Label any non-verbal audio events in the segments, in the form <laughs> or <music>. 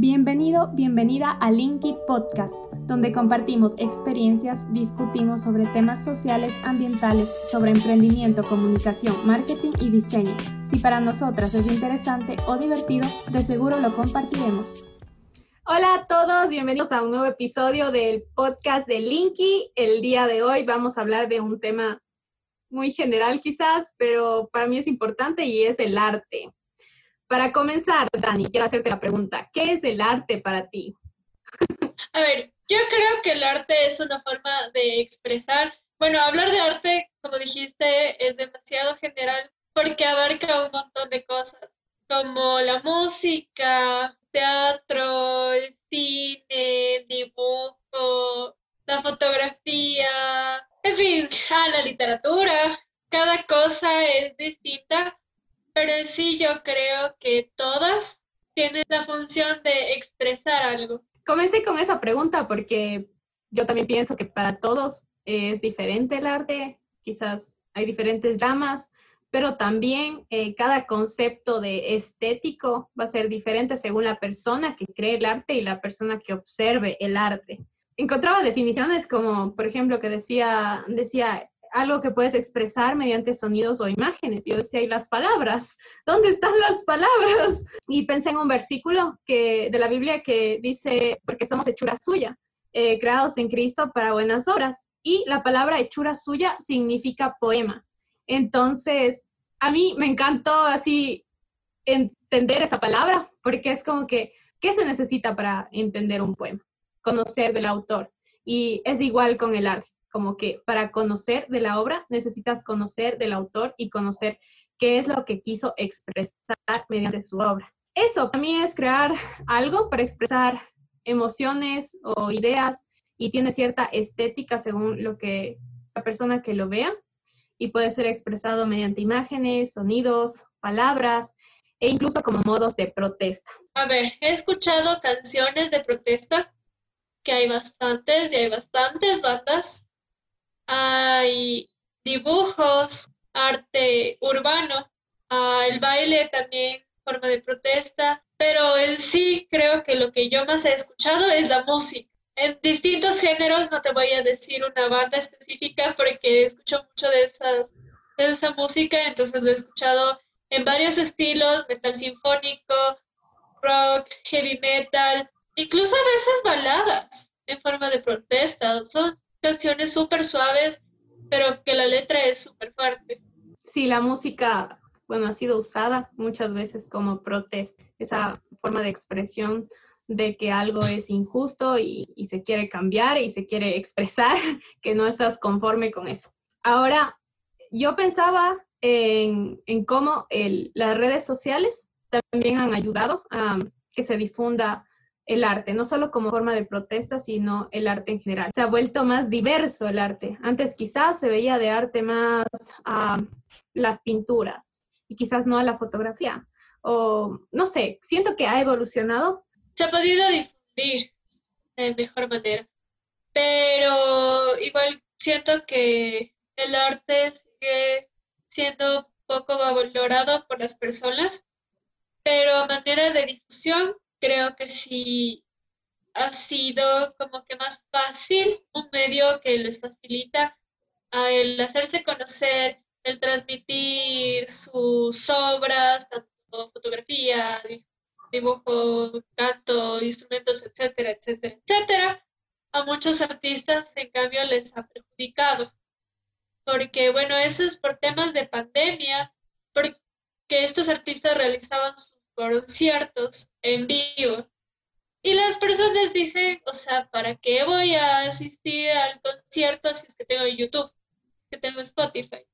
Bienvenido, bienvenida a Linky Podcast, donde compartimos experiencias, discutimos sobre temas sociales, ambientales, sobre emprendimiento, comunicación, marketing y diseño. Si para nosotras es interesante o divertido, de seguro lo compartiremos. Hola a todos, bienvenidos a un nuevo episodio del podcast de Linky. El día de hoy vamos a hablar de un tema muy general quizás, pero para mí es importante y es el arte. Para comenzar, Dani, quiero hacerte la pregunta, ¿qué es el arte para ti? <laughs> A ver, yo creo que el arte es una forma de expresar, bueno, hablar de arte, como dijiste, es demasiado general porque abarca un montón de cosas, como la música, teatro, el cine, dibujo, la fotografía, en fin, <laughs> la literatura. Cada cosa es distinta pero sí yo creo que todas tienen la función de expresar algo. Comencé con esa pregunta porque yo también pienso que para todos es diferente el arte, quizás hay diferentes ramas, pero también eh, cada concepto de estético va a ser diferente según la persona que cree el arte y la persona que observe el arte. Encontraba definiciones como, por ejemplo, que decía, decía algo que puedes expresar mediante sonidos o imágenes. Yo decía, ¿y las palabras? ¿Dónde están las palabras? Y pensé en un versículo que, de la Biblia que dice, porque somos hechura suya, eh, creados en Cristo para buenas obras. Y la palabra hechura suya significa poema. Entonces, a mí me encantó así entender esa palabra, porque es como que, ¿qué se necesita para entender un poema? Conocer del autor. Y es igual con el arte como que para conocer de la obra necesitas conocer del autor y conocer qué es lo que quiso expresar mediante su obra. Eso también es crear <laughs> algo para expresar emociones o ideas y tiene cierta estética según lo que la persona que lo vea y puede ser expresado mediante imágenes, sonidos, palabras e incluso como modos de protesta. A ver, he escuchado canciones de protesta, que hay bastantes y hay bastantes bandas hay dibujos, arte urbano, el baile también, forma de protesta, pero en sí creo que lo que yo más he escuchado es la música. En distintos géneros, no te voy a decir una banda específica porque escucho mucho de, esas, de esa música, entonces lo he escuchado en varios estilos, metal sinfónico, rock, heavy metal, incluso a veces baladas en forma de protesta. Son canciones súper suaves, pero que la letra es súper fuerte. Sí, la música, bueno, ha sido usada muchas veces como protesta, esa forma de expresión de que algo es injusto y, se quiere cambiar y se quiere expresar <laughs> que no estás conforme con eso. Ahora, yo pensaba en, en cómo el, las redes sociales también han ayudado a que se difunda el arte, no solo como forma de protesta, sino el arte en general. Se ha vuelto más diverso el arte. Antes quizás se veía de arte más a las pinturas y quizás no a la fotografía. O no sé, siento que ha evolucionado. Se ha podido difundir de mejor manera, pero igual siento que el arte sigue siendo poco valorado por las personas, pero a manera de difusión creo que sí ha sido como que más fácil, un medio que les facilita el hacerse conocer, el transmitir sus obras, tanto fotografía, dibujo, canto, instrumentos, etcétera, etcétera, etcétera. A muchos artistas, en cambio, les ha perjudicado. Porque, bueno, eso es por temas de pandemia, porque estos artistas realizaban sus conciertos en vivo. Y las personas dicen, o sea, ¿para qué voy a asistir al concierto si es que tengo YouTube, que tengo Spotify?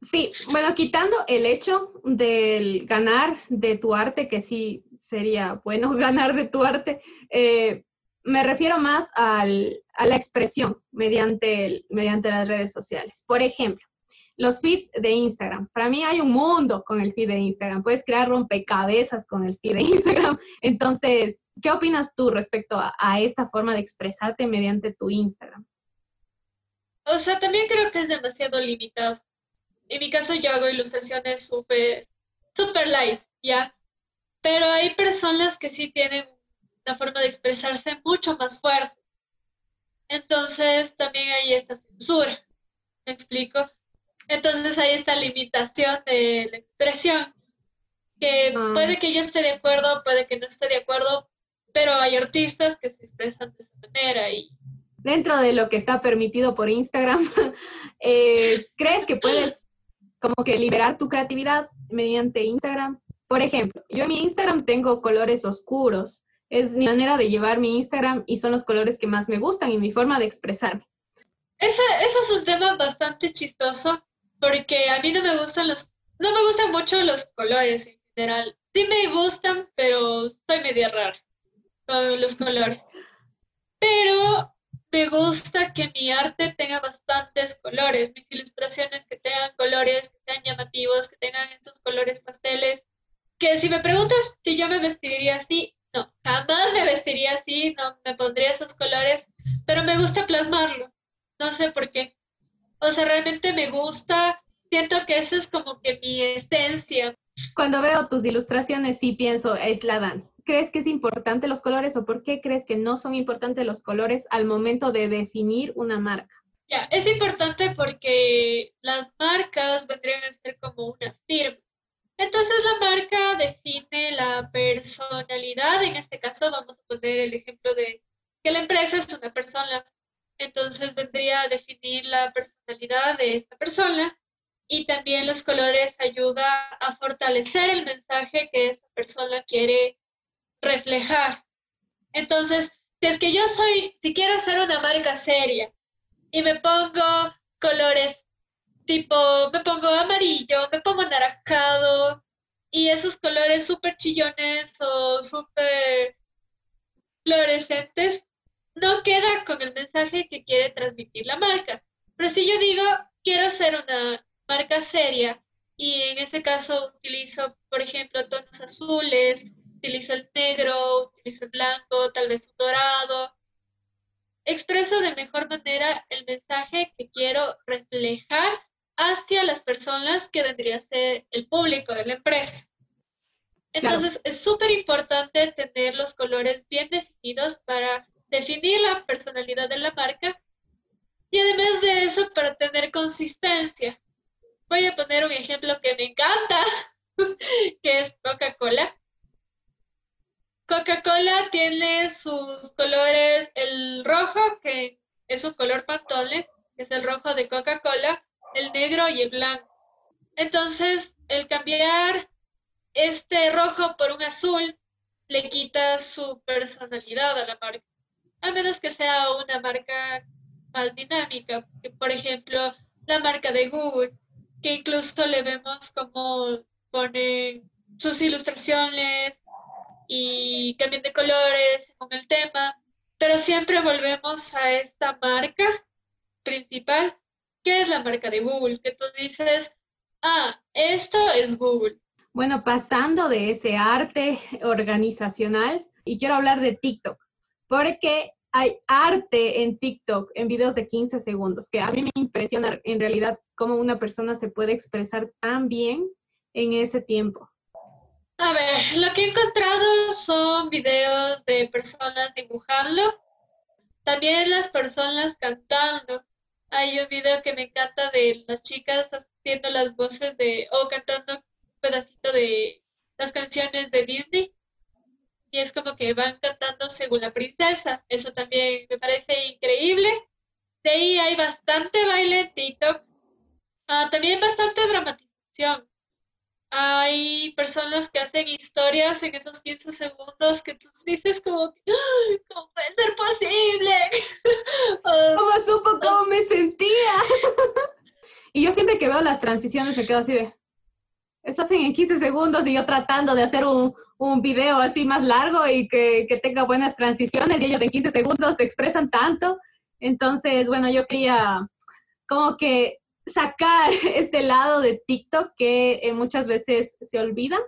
Sí, bueno, quitando el hecho del ganar de tu arte, que sí sería bueno <laughs> ganar de tu arte, eh, me refiero más al, a la expresión mediante, mediante las redes sociales. Por ejemplo, los feeds de Instagram. Para mí hay un mundo con el feed de Instagram. Puedes crear rompecabezas con el feed de Instagram. <laughs> Entonces, ¿qué opinas tú respecto a, esta forma de expresarte mediante tu Instagram? O sea, también creo que es demasiado limitado. En mi caso yo hago ilustraciones súper, súper light, ¿ya? Pero hay personas que sí tienen la forma de expresarse mucho más fuerte. Entonces también hay esta censura, ¿me explico? Entonces hay esta limitación de la expresión, que ah. puede que yo esté de acuerdo, puede que no esté de acuerdo, pero hay artistas que se expresan de esa manera y... Dentro de lo que está permitido por Instagram, <laughs> eh, ¿crees que puedes como que liberar tu creatividad mediante Instagram? Por ejemplo, yo en mi Instagram tengo colores oscuros. Es mi manera de llevar mi Instagram y son los colores que más me gustan y mi forma de expresarme. Ese, ese es un tema bastante chistoso porque a mí no me gustan los, no me gustan mucho los colores en general. Sí me gustan, pero soy media rara con los colores. Pero me gusta que mi arte tenga bastantes colores, mis ilustraciones que tengan colores, que sean llamativos, que tengan estos colores pasteles. Que si me preguntas si yo me vestiría así, no, jamás me vestiría así, no me pondría esos colores, pero me gusta plasmarlo. No sé por qué. O sea, realmente me gusta, siento que esa es como que mi esencia. Cuando veo tus ilustraciones, sí pienso, es la Dan. ¿Crees que es importante los colores o por qué crees que no son importantes los colores al momento de definir una marca? Ya, es importante porque las marcas vendrían a ser como una firma. Entonces la marca define la personalidad, en este caso vamos a poner el ejemplo de que la empresa es una persona entonces vendría a definir la personalidad de esta persona y también los colores ayuda a fortalecer el mensaje que esta persona quiere reflejar. Entonces, si es que yo soy, si quiero ser una marca seria y me pongo colores tipo, me pongo amarillo, me pongo anaranjado y esos colores súper chillones o súper fluorescentes, no queda con el mensaje que quiere transmitir la marca. Pero si yo digo, quiero ser una marca seria y en ese caso utilizo, por ejemplo, tonos azules, utilizo el negro, utilizo el blanco, tal vez un dorado, expreso de mejor manera el mensaje que quiero reflejar hacia las personas que vendría a ser el público de la empresa. Entonces, es súper importante tener los colores bien definidos para definir la personalidad de la marca y además de eso para tener consistencia. Voy a poner un ejemplo que me encanta, <laughs> que es Coca-Cola. Coca-Cola tiene sus colores, el rojo, que es un color pantone, que es el rojo de Coca-Cola, el negro y el blanco. Entonces, el cambiar este rojo por un azul le quita su personalidad a la marca a menos que sea una marca más dinámica, por ejemplo, la marca de Google, que incluso le vemos como pone sus ilustraciones y cambian de colores según el tema, pero siempre volvemos a esta marca principal, que es la marca de Google, que tú dices, ah, esto es Google. Bueno, pasando de ese arte organizacional, y quiero hablar de TikTok porque hay arte en TikTok, en videos de 15 segundos, que a mí me impresiona en realidad cómo una persona se puede expresar tan bien en ese tiempo. A ver, lo que he encontrado son videos de personas dibujando, también las personas cantando. Hay un video que me encanta de las chicas haciendo las voces de, o cantando un pedacito de las canciones de Disney y es como que van cantando según la princesa. Eso también me parece increíble. De ahí hay bastante baile en TikTok. Ah, también bastante dramatización. Hay personas que hacen historias en esos 15 segundos que tú dices como, ¿cómo puede ser posible? <laughs> ¿Cómo supo cómo me sentía? <laughs> y yo siempre que veo las transiciones me quedo así de, eso hacen en 15 segundos y yo tratando de hacer un, un video así más largo y que, tenga buenas transiciones y ellos en 15 segundos se expresan tanto. Entonces, bueno, yo quería como que sacar <laughs> este lado de TikTok que eh, muchas veces se olvida,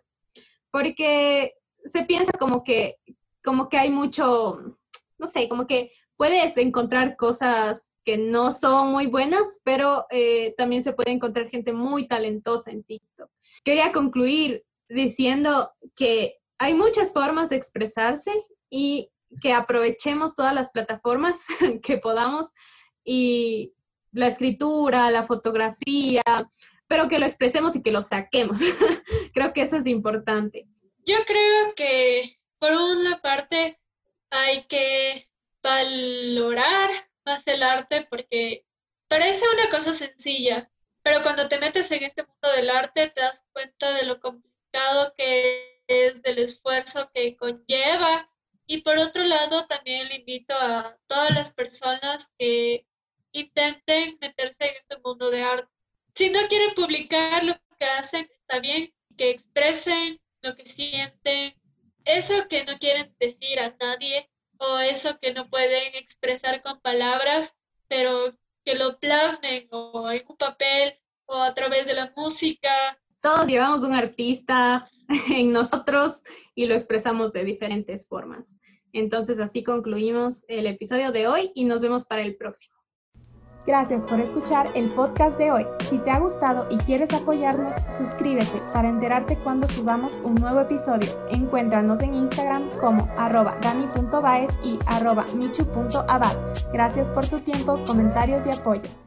porque se piensa como que, como que hay mucho, no sé, como que puedes encontrar cosas que no son muy buenas, pero eh, también se puede encontrar gente muy talentosa en TikTok. Quería concluir diciendo que hay muchas formas de expresarse y que aprovechemos todas las plataformas <laughs> que podamos y la escritura, la fotografía, pero que lo expresemos y que lo saquemos. <laughs> creo que eso es importante. Yo creo que por una parte hay que valorar más el arte porque parece una cosa sencilla, pero cuando te metes en este mundo del arte te das cuenta de lo complicado que es, del esfuerzo que conlleva. Y por otro lado, también le invito a todas las personas que intenten meterse en este mundo de arte. Si no quieren publicar lo que hacen, está bien, que expresen lo que sienten, eso que no quieren decir a nadie o eso que no pueden expresar con palabras, pero que lo plasmen o en un papel o a través de la música. Todos llevamos un artista <laughs> en nosotros y lo expresamos de diferentes formas. Entonces así concluimos el episodio de hoy y nos vemos para el próximo. Gracias por escuchar el podcast de hoy. Si te ha gustado y quieres apoyarnos, suscríbete para enterarte cuando subamos un nuevo episodio. Encuéntranos en Instagram como arroba dani.baez y arroba michu.abad. Gracias por tu tiempo, comentarios y apoyo.